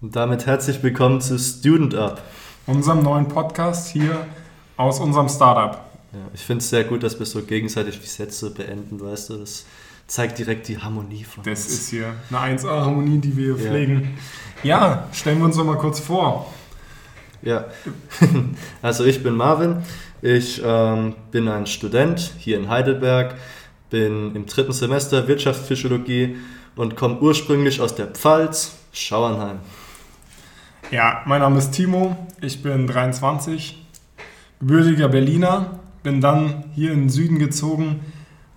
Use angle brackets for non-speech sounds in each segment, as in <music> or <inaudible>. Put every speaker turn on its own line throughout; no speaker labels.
Und damit herzlich willkommen zu Student Up.
Unserem neuen Podcast hier aus unserem Startup.
Ja, ich finde es sehr gut, dass wir so gegenseitig die Sätze beenden, weißt du? Das zeigt direkt die Harmonie von
Das
uns.
ist hier eine 1A-Harmonie, die wir
Ja.
pflegen. Ja, stellen wir uns doch mal kurz vor.
Ja, <laughs> also ich bin Marvin, ich ähm, bin ein Student hier in Heidelberg, bin im dritten Semester Wirtschaftspsychologie und komme ursprünglich aus der Pfalz, Schauernheim.
Ja, mein Name ist Timo, ich bin 23, gebürtiger Berliner, bin dann hier in den Süden gezogen,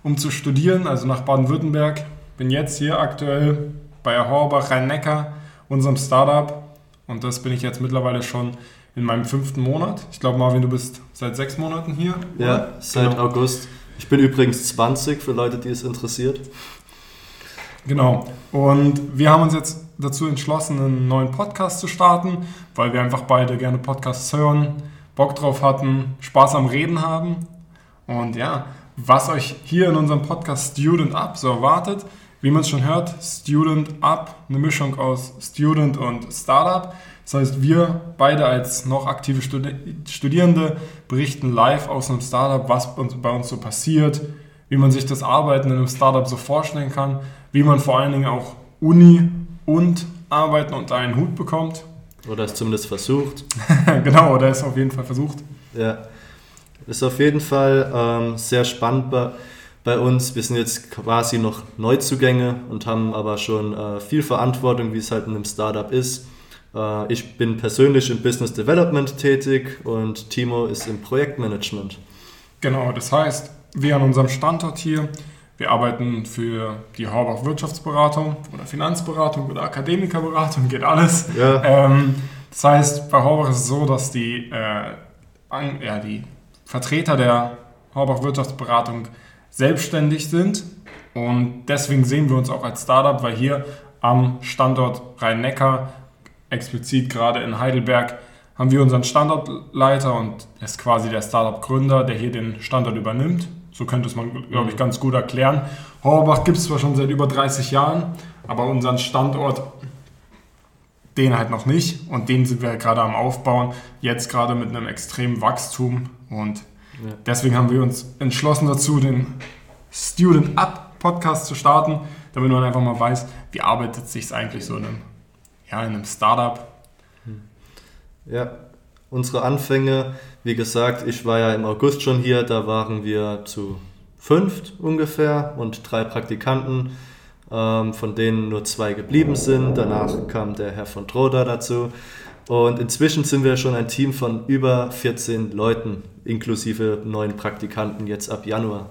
um zu studieren, also nach Baden-Württemberg. Bin jetzt hier aktuell bei Horbach Rhein-Neckar, unserem Startup. Und das bin ich jetzt mittlerweile schon in meinem fünften Monat. Ich glaube, Marvin, du bist seit sechs Monaten hier.
Ja,
oder?
seit
Genau.
August. Ich bin übrigens 20 für Leute, die es interessiert.
Genau. Und wir haben uns jetzt dazu entschlossen, einen neuen Podcast zu starten, weil wir einfach beide gerne Podcasts hören, Bock drauf hatten, Spaß am Reden haben. Und ja, was euch hier in unserem Podcast Student Up so erwartet, wie man es schon hört, Student Up, eine Mischung aus Student und Startup. Das heißt, wir beide als noch aktive Studi Studierende berichten live aus einem Startup, was bei uns so passiert, wie man sich das Arbeiten in einem Startup so vorstellen kann, wie man vor allen Dingen auch Uni und Arbeiten unter einen Hut bekommt.
Oder es zumindest versucht. <laughs>
genau, oder ist auf jeden Fall versucht.
Ja, ist auf jeden Fall ähm, sehr spannend bei, bei uns. Wir sind jetzt quasi noch Neuzugänge und haben aber schon äh, viel Verantwortung, wie es halt in einem Startup ist. Äh, ich bin persönlich im Business Development tätig und Timo ist im Projektmanagement.
Genau, das heißt, wir an unserem Standort hier, wir arbeiten für die Horbach Wirtschaftsberatung oder Finanzberatung oder Akademikerberatung, geht alles.
Ja,
Ähm, das heißt, bei Horbach ist es so, dass die, äh, an, ja, die Vertreter der Horbach Wirtschaftsberatung selbstständig sind und deswegen sehen wir uns auch als Startup, weil hier am Standort Rhein-Neckar, explizit gerade in Heidelberg, haben wir unseren Standortleiter und er ist quasi der Startup-Gründer, der hier den Standort übernimmt. So könnte es man, glaube ich, ganz gut erklären. Horbach gibt es zwar schon seit über 30 Jahren, aber unseren Standort den halt noch nicht und den sind wir gerade am Aufbauen, jetzt gerade mit einem extremen Wachstum und
Ja.
deswegen haben wir uns entschlossen dazu, den Student Up Podcast zu starten, damit man einfach mal weiß, wie arbeitet sich eigentlich so in einem, ja, in einem Startup.
ja. Unsere Anfänge, wie gesagt, ich war ja im August schon hier, da waren wir zu fünft ungefähr und drei Praktikanten, ähm, von denen nur zwei geblieben sind. Danach kam der Herr von Troda dazu. Und inzwischen sind wir schon ein Team von über 14 Leuten, inklusive neuen Praktikanten jetzt ab Januar.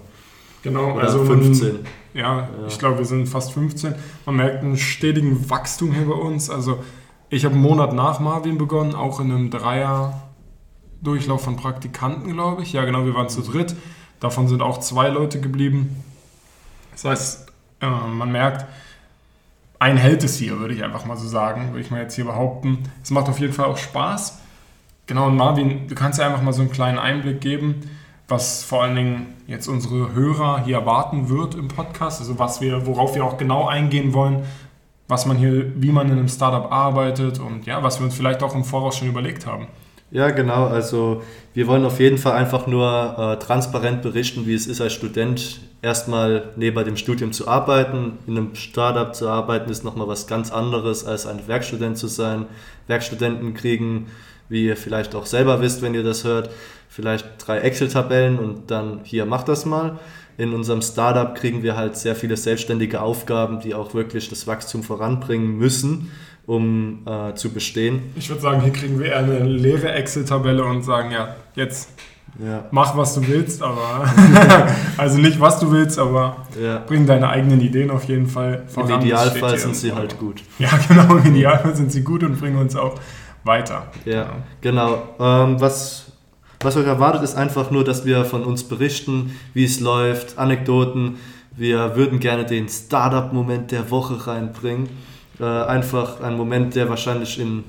Genau,
Oder
also
15.
Man, ja,
Ja.
ich glaube, wir sind fast 15. Man merkt einen stetigen Wachstum hier bei uns. Also ich habe einen Monat nach Marvin begonnen, auch in einem Dreier-Durchlauf von Praktikanten, glaube ich. Ja, genau, wir waren zu dritt. Davon sind auch zwei Leute geblieben. Das heißt, äh, man merkt, ein hält es hier, würde ich einfach mal so sagen, würde ich mal jetzt hier behaupten. Es macht auf jeden Fall auch Spaß. Genau, und Marvin, du kannst ja einfach mal so einen kleinen Einblick geben, was vor allen Dingen jetzt unsere Hörer hier erwarten wird im Podcast, also was wir, worauf wir auch genau eingehen wollen, was man hier, wie man in einem Startup arbeitet und ja, was wir uns vielleicht auch im Voraus schon überlegt haben.
Ja, genau. Also wir wollen auf jeden Fall einfach nur äh, transparent berichten, wie es ist als Student erstmal neben dem Studium zu arbeiten. In einem Startup zu arbeiten ist nochmal was ganz anderes, als ein Werkstudent zu sein. Werkstudenten kriegen, wie ihr vielleicht auch selber wisst, wenn ihr das hört, vielleicht drei Excel-Tabellen und dann hier macht das mal. In unserem Startup kriegen wir halt sehr viele selbstständige Aufgaben, die auch wirklich das Wachstum voranbringen müssen, um äh, zu bestehen.
Ich würde sagen, hier kriegen wir eher eine leere Excel-Tabelle und sagen, ja, jetzt
Ja,
mach, was du willst, aber <laughs> also nicht, was du willst, aber
ja.
bring deine eigenen Ideen auf jeden Fall
Im
voran. Das
Idealfall sind sie halt gut.
Ja, <laughs> genau, im Idealfall sind sie gut und bringen uns auch weiter.
Ja, genau. Ähm, was, was euch erwartet, ist einfach nur, dass wir von uns berichten, wie es läuft, Anekdoten. Wir würden gerne den Startup-Moment der Woche reinbringen. Äh, einfach ein Moment, der wahrscheinlich in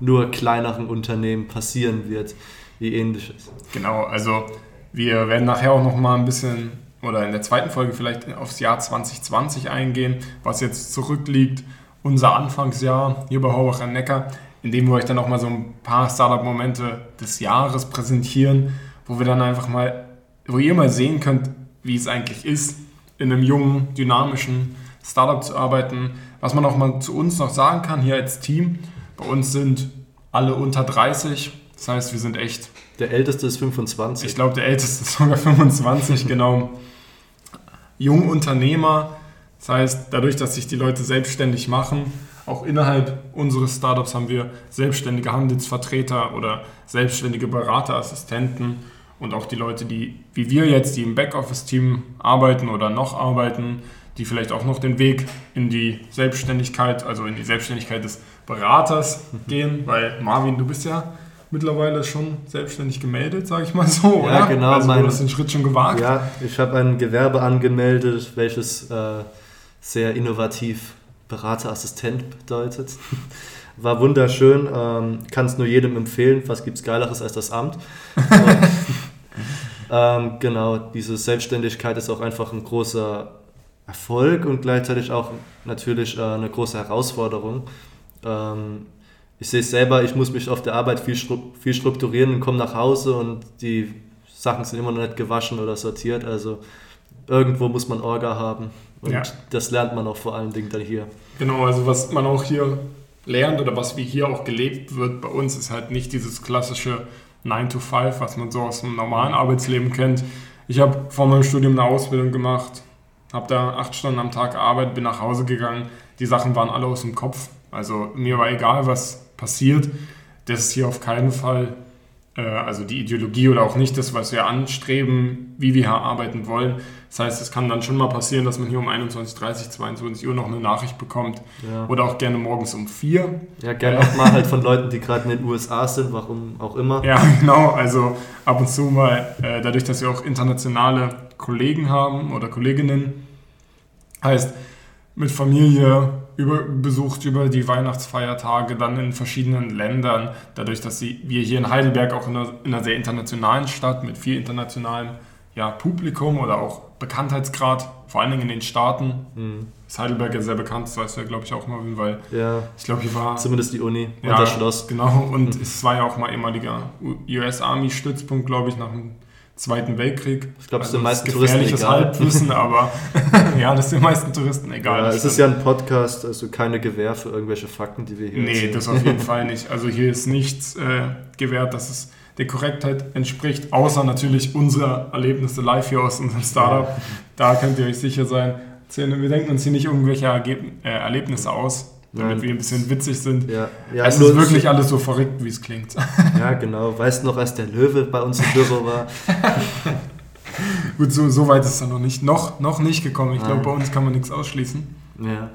nur kleineren Unternehmen passieren wird, wie ähnliches.
Genau, also wir werden nachher auch noch mal ein bisschen oder in der zweiten Folge vielleicht aufs Jahr 2020 eingehen, was jetzt zurückliegt unser Anfangsjahr hier bei Horbach am Neckar, in dem wir euch dann auch mal so ein paar Startup-Momente des Jahres präsentieren, wo wir dann einfach mal, wo ihr mal sehen könnt, wie es eigentlich ist, in einem jungen, dynamischen Startup zu arbeiten. Was man auch mal zu uns noch sagen kann, hier als Team, bei uns sind alle unter 30, das heißt, wir sind echt.
Der älteste ist 25.
Ich glaube, der älteste ist sogar 25, genau. Jungunternehmer, das heißt, dadurch, dass sich die Leute selbstständig machen, auch innerhalb unseres Startups haben wir selbstständige Handelsvertreter oder selbstständige Beraterassistenten und auch die Leute, die, wie wir jetzt, die im Backoffice-Team arbeiten oder noch arbeiten, die vielleicht auch noch den Weg in die Selbstständigkeit, also in die Selbstständigkeit des Beraters gehen, weil Marvin, du bist ja mittlerweile schon selbstständig gemeldet, sage ich mal so,
ja,
oder?
genau.
Also
mein,
du hast den Schritt schon gewagt.
Ja, ich habe ein Gewerbe angemeldet, welches äh, sehr innovativ Beraterassistent bedeutet. <laughs> War wunderschön, ähm, kann es nur jedem empfehlen. Was gibt es Geileres als das Amt? <laughs> ähm, genau, diese Selbstständigkeit ist auch einfach ein großer Erfolg und gleichzeitig auch natürlich äh, eine große Herausforderung. Ähm, ich sehe es selber, ich muss mich auf der Arbeit viel, viel strukturieren und komme nach Hause und die Sachen sind immer noch nicht gewaschen oder sortiert. Also irgendwo muss man Orga haben. Und ja. das lernt man auch vor allen Dingen dann hier.
Genau, also was man auch hier lernt oder was wie hier auch gelebt wird bei uns, ist halt nicht dieses klassische 9 to 5, was man so aus dem normalen Arbeitsleben kennt. Ich habe vor meinem Studium eine Ausbildung gemacht, habe da acht Stunden am Tag gearbeitet, bin nach Hause gegangen. Die Sachen waren alle aus dem Kopf. Also mir war egal, was passiert. Das ist hier auf keinen Fall also die Ideologie oder auch nicht das, was wir anstreben, wie wir hier arbeiten wollen. Das heißt, es kann dann schon mal passieren, dass man hier um 21.30 22 Uhr noch eine Nachricht bekommt. Ja. Oder auch gerne morgens um 4.
Ja, gerne auch mal halt von Leuten, die gerade in den USA sind, warum auch immer.
Ja, <laughs> genau. Also ab und zu mal, äh, dadurch, dass wir auch internationale Kollegen haben oder Kolleginnen, heißt mit Familie über, besucht über die Weihnachtsfeiertage, dann in verschiedenen Ländern. Dadurch, dass sie, wir hier in Heidelberg auch in einer, in einer sehr internationalen Stadt mit viel internationalem ja, Publikum oder auch Bekanntheitsgrad, vor allen Dingen in den Staaten. Mhm. Ist Heidelberg ja sehr bekannt, das weißt du ja, glaube ich, auch mal, weil
ja,
ich glaube, hier war.
Zumindest die Uni
ja, und das Schloss. Genau, und mhm. es war ja auch mal ehemaliger US Army-Stützpunkt, glaube ich, nach dem Zweiten Weltkrieg.
Ich glaube, es ist den meisten Touristen egal.
Halbwissen, <laughs> aber <laughs> ja, das ist den meisten Touristen egal.
Ja, es ist ja ein Podcast, also keine Gewähr für irgendwelche Fakten, die wir hier
Nee, erzählen. das auf jeden <laughs> Fall nicht. Also hier ist nichts äh, gewährt, dass es der Korrektheit entspricht, außer natürlich unsere Erlebnisse live hier aus unserem Startup. Da könnt ihr euch sicher sein. Wir denken uns hier nicht irgendwelche Ergeb äh, Erlebnisse aus, damit Nein. wir ein bisschen witzig sind. Ja. Ja, es ist wirklich alles so verrückt, wie es klingt. <laughs>
Ja, genau. Weißt du noch, als der Löwe bei uns im Büro war? <laughs>
Gut, so, so weit ist er noch nicht, noch, noch nicht gekommen. Ich glaube, bei uns kann man nichts ausschließen.
Ja.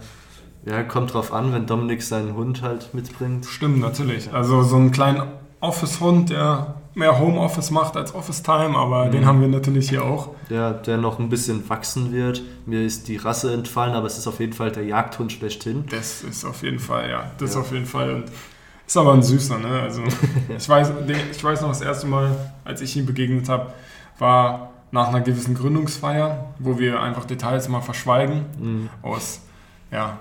Ja, kommt drauf an, wenn Dominik seinen Hund halt mitbringt.
Stimmt, natürlich. Also so einen kleinen Office-Hund, der mehr Homeoffice macht als Office-Time, aber mhm. den haben wir natürlich hier auch.
Ja, der noch ein bisschen wachsen wird. Mir ist die Rasse entfallen, aber es ist auf jeden Fall der Jagdhund schlechthin.
Das ist auf jeden Fall, ja. Das ja. ist auf jeden Fall. Und ist aber ein süßer, ne? Also <laughs> ich weiß, ich weiß noch, das erste Mal, als ich ihm begegnet habe, war nach einer gewissen Gründungsfeier, wo wir einfach Details mal verschweigen. Mhm. Aus, ja,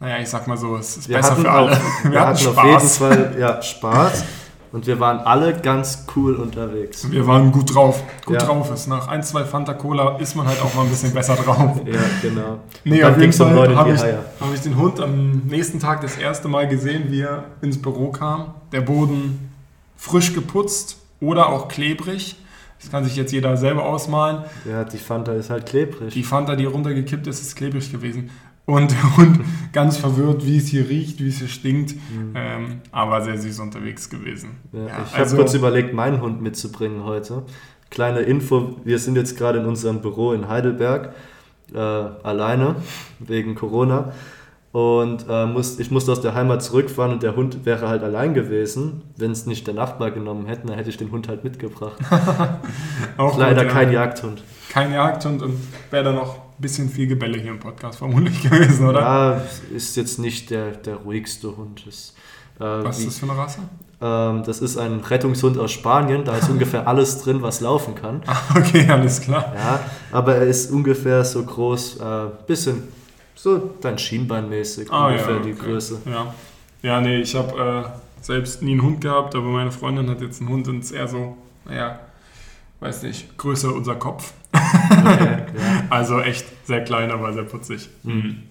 naja, ich sag mal so, es ist wir besser für alle.
Auch, <laughs> wir, wir, hatten, hatten auf jeden Fall ja, Spaß. <laughs> Und wir waren alle ganz cool unterwegs.
Wir waren gut drauf. Gut ja. drauf ist. Nach ein, zwei Fanta Cola ist man halt auch mal ein bisschen besser drauf.
Ja, genau.
Nee, auf jeden Fall habe ich, hab ich den Hund am nächsten Tag das erste Mal gesehen, wie er ins Büro kam. Der Boden frisch geputzt oder auch klebrig. Das kann sich jetzt jeder selber ausmalen.
Ja, die Fanta ist halt klebrig.
Die Fanta, die runtergekippt ist, ist klebrig gewesen. Und <laughs> der Hund ganz verwirrt, wie es hier riecht, wie es hier stinkt. Mhm. Ähm, aber sehr süß unterwegs gewesen.
Ja, ja, ich also, habe kurz überlegt, meinen Hund mitzubringen heute. Kleine Info, wir sind jetzt gerade in unserem Büro in Heidelberg, äh, alleine, wegen Corona. Und äh, muss, ich musste aus der Heimat zurückfahren und der Hund wäre halt allein gewesen. Wenn es nicht der Nachbar genommen hätte, dann hätte ich den Hund halt mitgebracht. <laughs> Leider gut, kein Jagdhund.
Kein Jagdhund und wäre dann noch bisschen viel Gebälle hier im Podcast vermutlich <laughs> gewesen, oder?
Ja, ist jetzt nicht der, der ruhigste Hund. Ist,
äh, was ist das für eine Rasse?
Ähm, das ist ein Rettungshund aus Spanien. Da ist <laughs> ungefähr alles drin, was laufen kann.
okay, alles klar.
Ja, aber er ist ungefähr so groß, äh, bisschen So dein Schienbeinmäßig
Ah,
ungefähr
ja,
die
okay.
Größe.
Ja, ja nee, ich habe äh, selbst nie einen Hund gehabt, aber meine Freundin hat jetzt einen Hund und ist eher so, naja, weiß nicht, größer unser Kopf.
Okay, ja. <laughs>
Also echt sehr klein, aber sehr putzig.
Mhm.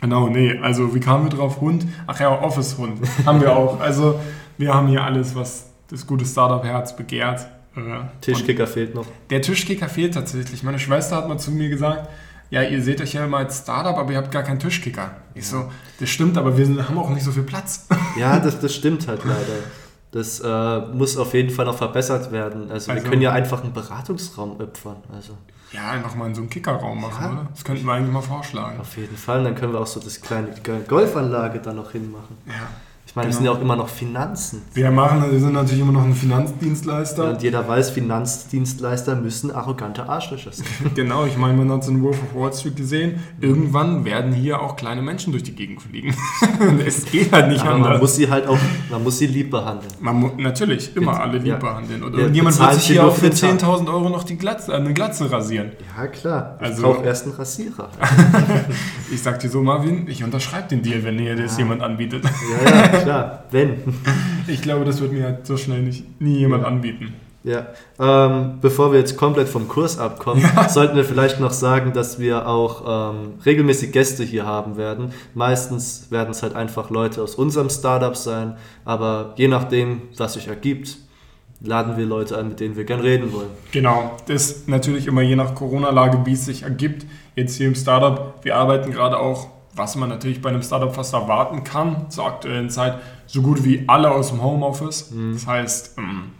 Genau, nee, also wie kamen wir drauf? Hund? Ach ja, Office-Hund haben wir auch. Also wir haben hier alles, was das gute Startup-Herz begehrt. Äh,
Tischkicker fehlt noch.
Der Tischkicker fehlt tatsächlich. Meine Schwester hat mal zu mir gesagt, ja, ihr seht euch ja immer als Startup, aber ihr habt gar keinen Tischkicker. Ich so, das stimmt, aber wir sind, haben auch nicht so viel Platz.
Ja, das, das stimmt halt leider. <laughs> Das äh, muss auf jeden Fall noch verbessert werden. Also, wir
Also-
können ja einfach einen Beratungsraum opfern. Also
Ja, einfach mal in so einen Kickerraum machen,
Ja.
oder? Das könnten wir eigentlich mal vorschlagen.
auf jeden Fall. Dann können wir auch so das kleine Golfanlage da noch hinmachen.
Ja.
Ich meine, das
Genau.
sind ja auch immer noch Finanzen.
Wir machen, wir sind natürlich immer noch ein Finanzdienstleister.
Und jeder weiß, Finanzdienstleister müssen arrogante Arschlöcher sein. <laughs>
Genau, ich meine, man hat so einen Wolf of Wall Street gesehen. Irgendwann werden hier auch kleine Menschen durch die Gegend fliegen. <laughs> es geht halt nicht
Aber man
anders.
muss sie halt auch, man muss sie lieb behandeln.
Man mu natürlich immer
Jetzt-
alle lieb
ja.
behandeln. Oder
Wir
irgendjemand wird sich hier auch für
für den Tag.
10.000 Euro noch die Glatze, eine Glatze rasieren.
Ja, klar. Ich
Also-
erst einen Rasierer. <laughs>
Ich sag dir so, Marvin, ich unterschreibe den Deal, wenn dir das
Ja.
jemand anbietet.
Ja, ja, klar. Wenn. <laughs>
Ich glaube, das wird mir halt so schnell nicht, nie jemand
Ja.
anbieten.
Ja, ähm, bevor wir jetzt komplett vom Kurs abkommen, <laughs> sollten wir vielleicht noch sagen, dass wir auch ähm, regelmäßig Gäste hier haben werden. Meistens werden es halt einfach Leute aus unserem Startup sein, aber je nachdem, was sich ergibt, laden wir Leute ein, mit denen wir gern reden wollen.
Genau, das natürlich immer je nach Corona-Lage, wie es sich ergibt. Jetzt hier im Startup, wir arbeiten gerade auch, was man natürlich bei einem Startup fast erwarten kann, zur aktuellen Zeit, so gut wie alle aus dem Homeoffice. Das heißt, ähm,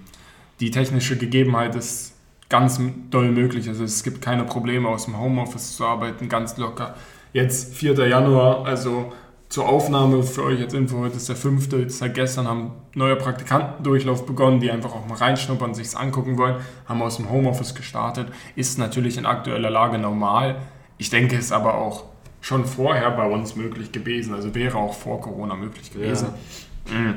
die technische Gegebenheit ist ganz doll möglich. Also es gibt keine Probleme aus dem Homeoffice zu arbeiten, ganz locker. Jetzt 4. Januar, also zur Aufnahme für euch als Info, heute ist der 5. Seit gestern haben neue Praktikantendurchlauf begonnen, die einfach auch mal reinschnuppern, sich angucken wollen, haben aus dem Homeoffice gestartet. Ist natürlich in aktueller Lage normal. Ich denke, es ist aber auch schon vorher bei uns möglich gewesen, also wäre auch vor Corona möglich gewesen. Mhm.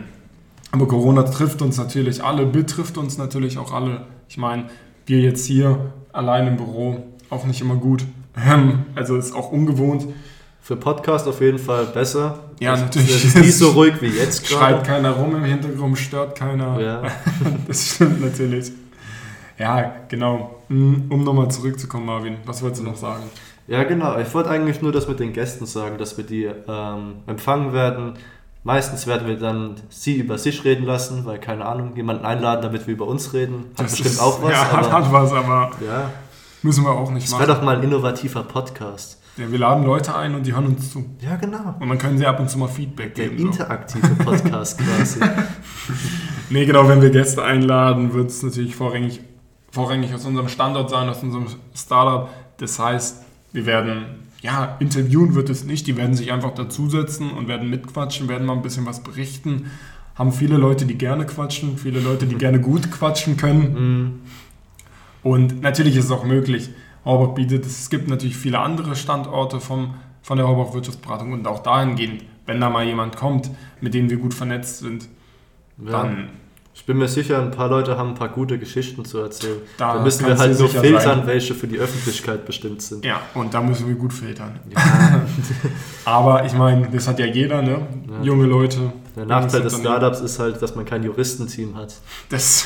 Aber Corona trifft uns natürlich alle, betrifft uns natürlich auch alle. Ich meine, wir jetzt hier allein im Büro auch nicht immer gut. Ähm, Also ist auch ungewohnt.
Für Podcast auf jeden Fall besser.
Ja, natürlich.
Es ist nicht so ruhig wie jetzt <laughs>
Schreit
gerade.
keiner rum im Hintergrund, stört keiner.
Ja. <laughs>
Das stimmt natürlich. Ja, genau. Um nochmal zurückzukommen, Marvin, was wolltest du noch sagen?
Ja, genau. Ich wollte eigentlich nur das mit den Gästen sagen, dass wir die ähm, empfangen werden. Meistens werden wir dann sie über sich reden lassen, weil, keine Ahnung, jemanden einladen, damit wir über uns reden. Hat bestimmt
ist-
auch was.
Ja, hat,
aber, <laughs>
hat was, aber
ja,
müssen wir auch nicht
das wäre
machen.
doch mal ein innovativer Podcast.
Ja, wir laden Leute ein und die hören uns zu.
Ja, genau.
Und dann können sie ab und zu mal Feedback
Der
geben. So.
interaktive Podcast <laughs> quasi.
Nee, genau, wenn wir Gäste einladen, wird es natürlich vorrangig, vorrangig aus unserem Standort sein, aus unserem Startup. Das heißt, wir werden, ja, interviewen wird es nicht, die werden sich einfach dazusetzen und werden mitquatschen, werden mal ein bisschen was berichten. Haben viele Leute, die gerne quatschen, viele Leute, die gerne gut quatschen können.
Mhm.
Und natürlich ist es auch möglich, Horbach bietet, es gibt natürlich viele andere Standorte vom, von der Horbach Wirtschaftsberatung und auch dahingehend, wenn da mal jemand kommt, mit dem wir gut vernetzt sind,
Ja.
dann
Ich bin mir sicher, ein paar Leute haben ein paar gute Geschichten zu erzählen.
Da
Da, müssen wir halt nur filtern,
sein.
welche für die Öffentlichkeit bestimmt sind.
Ja, und da müssen wir gut filtern.
Ja, <laughs>
Aber ich meine, das hat ja jeder, ne?
Ja.
Junge Leute.
der Nachteil des. Startups ist halt, dass man kein Juristenteam hat.
Das,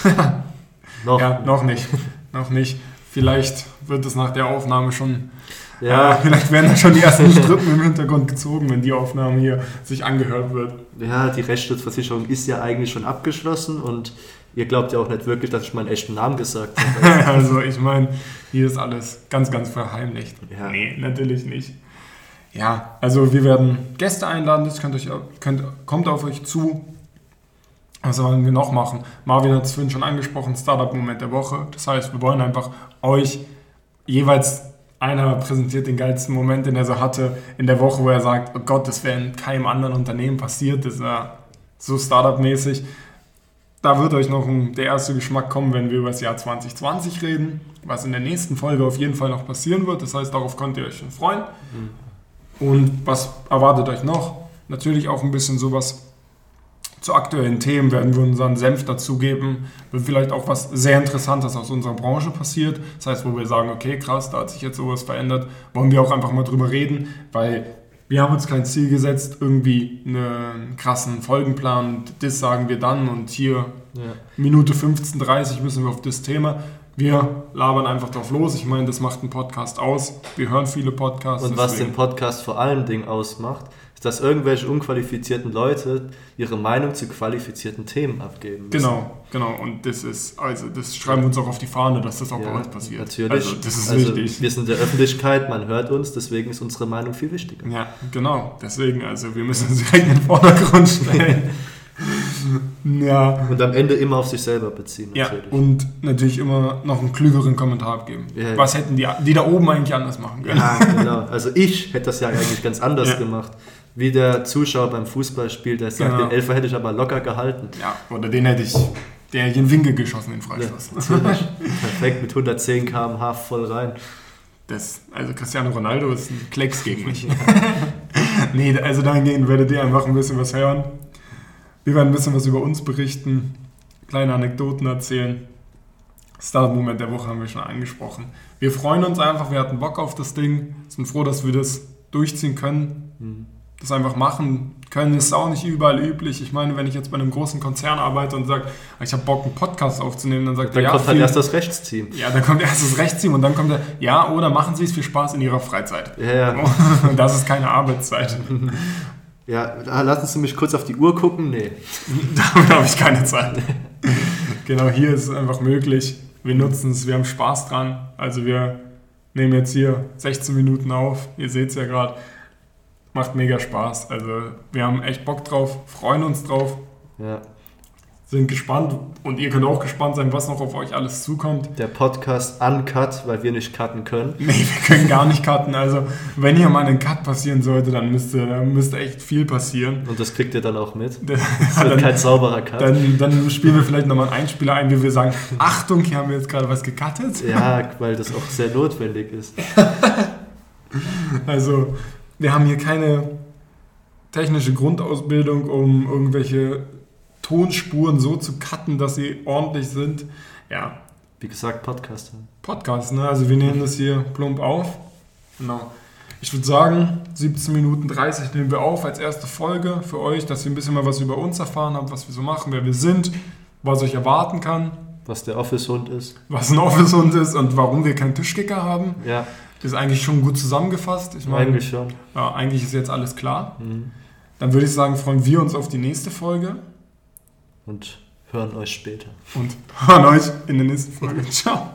Noch. <laughs>
ja, noch nicht. noch nicht. Vielleicht wird es nach der Aufnahme schon,
Ja,
vielleicht werden da schon die ersten <laughs> Strippen im Hintergrund gezogen, wenn die Aufnahme hier sich angehört wird.
ja, die Rechtsschutzversicherung ist ja eigentlich schon abgeschlossen und ihr glaubt ja auch nicht wirklich, dass ich meinen echten Namen gesagt habe. <laughs>
also ich meine, hier ist alles ganz, ganz verheimlicht.
Ja.
Nee, natürlich nicht. Ja, also wir werden Gäste einladen, das könnt euch, könnt, kommt auf euch zu. Was wollen wir noch machen? Marvin hat es vorhin schon angesprochen, Startup-Moment der Woche. Das heißt, wir wollen einfach euch jeweils einer präsentiert den geilsten Moment, den er so hatte in der Woche, wo er sagt, oh Gott, das wäre in keinem anderen Unternehmen passiert. Das ist ja so Startup-mäßig. Da wird euch noch der erste Geschmack kommen, wenn wir über das Jahr 2020 reden, was in der nächsten Folge auf jeden Fall noch passieren wird. Das heißt, darauf könnt ihr euch schon freuen. Und was erwartet euch noch? Natürlich auch ein bisschen sowas zu aktuellen Themen werden wir unseren Senf dazugeben. Wird vielleicht auch was sehr Interessantes aus unserer Branche passiert. Das heißt, wo wir sagen, okay, krass, da hat sich jetzt sowas verändert, wollen wir auch einfach mal drüber reden, weil wir haben uns kein Ziel gesetzt, irgendwie einen krassen Folgenplan, das sagen wir dann und hier
Ja.
Minute 15, 30 müssen wir auf das Thema. Wir labern einfach drauf los. Ich meine, das macht einen Podcast aus. Wir hören viele Podcasts.
Und was den
deswegen-
Podcast vor allen Dingen ausmacht, dass irgendwelche unqualifizierten Leute ihre Meinung zu qualifizierten Themen abgeben. müssen.
Genau, genau. Und das ist, also das schreiben wir uns auch auf die Fahne, dass das auch bei
Ja,
uns passiert.
Natürlich.
Also das ist
Also,
wichtig.
Wir sind der Öffentlichkeit, man hört uns, deswegen ist unsere Meinung viel wichtiger.
Ja, genau. Deswegen, also wir müssen uns <laughs> direkt in den Vordergrund stellen. <laughs> ja.
Und am Ende immer auf sich selber beziehen.
Ja,
Natürlich.
und natürlich immer noch einen klügeren Kommentar abgeben.
Ja, ja.
Was hätten die, die da oben eigentlich anders machen können?
Ja, genau. Also ich hätte das ja eigentlich ganz anders <laughs>
Ja.
gemacht. Wie der Zuschauer beim Fußballspiel, der sagt,
Genau.
den Elfer hätte ich aber locker gehalten.
Ja, oder den hätte ich, der hätte ich in Winkel geschossen, den Freistoß.
Natürlich. Perfekt, mit 110 km/h voll rein.
Das, also Cristiano Ronaldo ist ein Klecks gegen mich. <laughs> nee, also dahingehend werdet ihr einfach ein bisschen was hören. Wir werden ein bisschen was über uns berichten, kleine Anekdoten erzählen. Startup-Moment der Woche haben wir schon angesprochen. Wir freuen uns einfach, wir hatten Bock auf das Ding, sind froh, dass wir das durchziehen können,
Hm.
Das einfach machen können. Ist auch nicht überall üblich. Ich meine, wenn ich jetzt bei einem großen Konzern arbeite und sage, ich habe Bock, einen Podcast aufzunehmen, dann sagt
Dann
er, ja,
kommt halt
viel-
erst das Rechtsteam.
ja, dann kommt erst das Rechtsteam und dann kommt er, ja, oder machen Sie es für Spaß in Ihrer Freizeit.
Ja, ja. <laughs>
Das ist keine Arbeitszeit. <laughs>
ja, ah, lassen Sie mich kurz auf die Uhr gucken. Nee. <laughs>
Damit habe ich keine Zeit. Genau, hier ist es einfach möglich. Wir nutzen es, wir haben Spaß dran. Also wir nehmen jetzt hier 16 Minuten auf. Ihr seht es ja gerade. Macht mega Spaß. Also wir haben echt Bock drauf, freuen uns drauf,
Ja.
sind gespannt und ihr könnt auch gespannt sein, was noch auf euch alles zukommt.
Der Podcast uncut, weil wir nicht cutten können. <laughs>
Nee, wir können gar nicht cutten. Also, wenn hier mal ein Cut passieren sollte, dann müsste, dann müsste echt viel passieren.
Und das kriegt ihr dann auch mit. <laughs>
Dann,
Es wird kein sauberer Cut.
dann, dann spielen wir vielleicht nochmal einen Einspieler ein, wie wir sagen, Achtung, hier haben wir jetzt gerade was gecuttet.
Ja, weil das auch sehr notwendig ist. <laughs>
Also, wir haben hier keine technische Grundausbildung, um irgendwelche Tonspuren so zu cutten, dass sie ordentlich sind. Ja,
Wie gesagt, Podcast.
Podcast, ne? Also wir nehmen das hier plump auf. Genau. Ich würde sagen, 17 Minuten 30 nehmen wir auf als erste Folge für euch, dass ihr ein bisschen mal was über uns erfahren habt, was wir so machen, wer wir sind, was euch erwarten kann,
Was der Office-Hund ist.
was ein Office-Hund ist und warum wir keinen Tischkicker haben.
Ja,
Das ist eigentlich schon gut zusammengefasst. Ich meine,
eigentlich schon.
Ja, eigentlich ist jetzt alles klar.
Mhm.
Dann würde ich sagen, freuen wir uns auf die nächste Folge
Und hören euch später.
und <laughs> hören euch in der nächsten Folge. Ciao.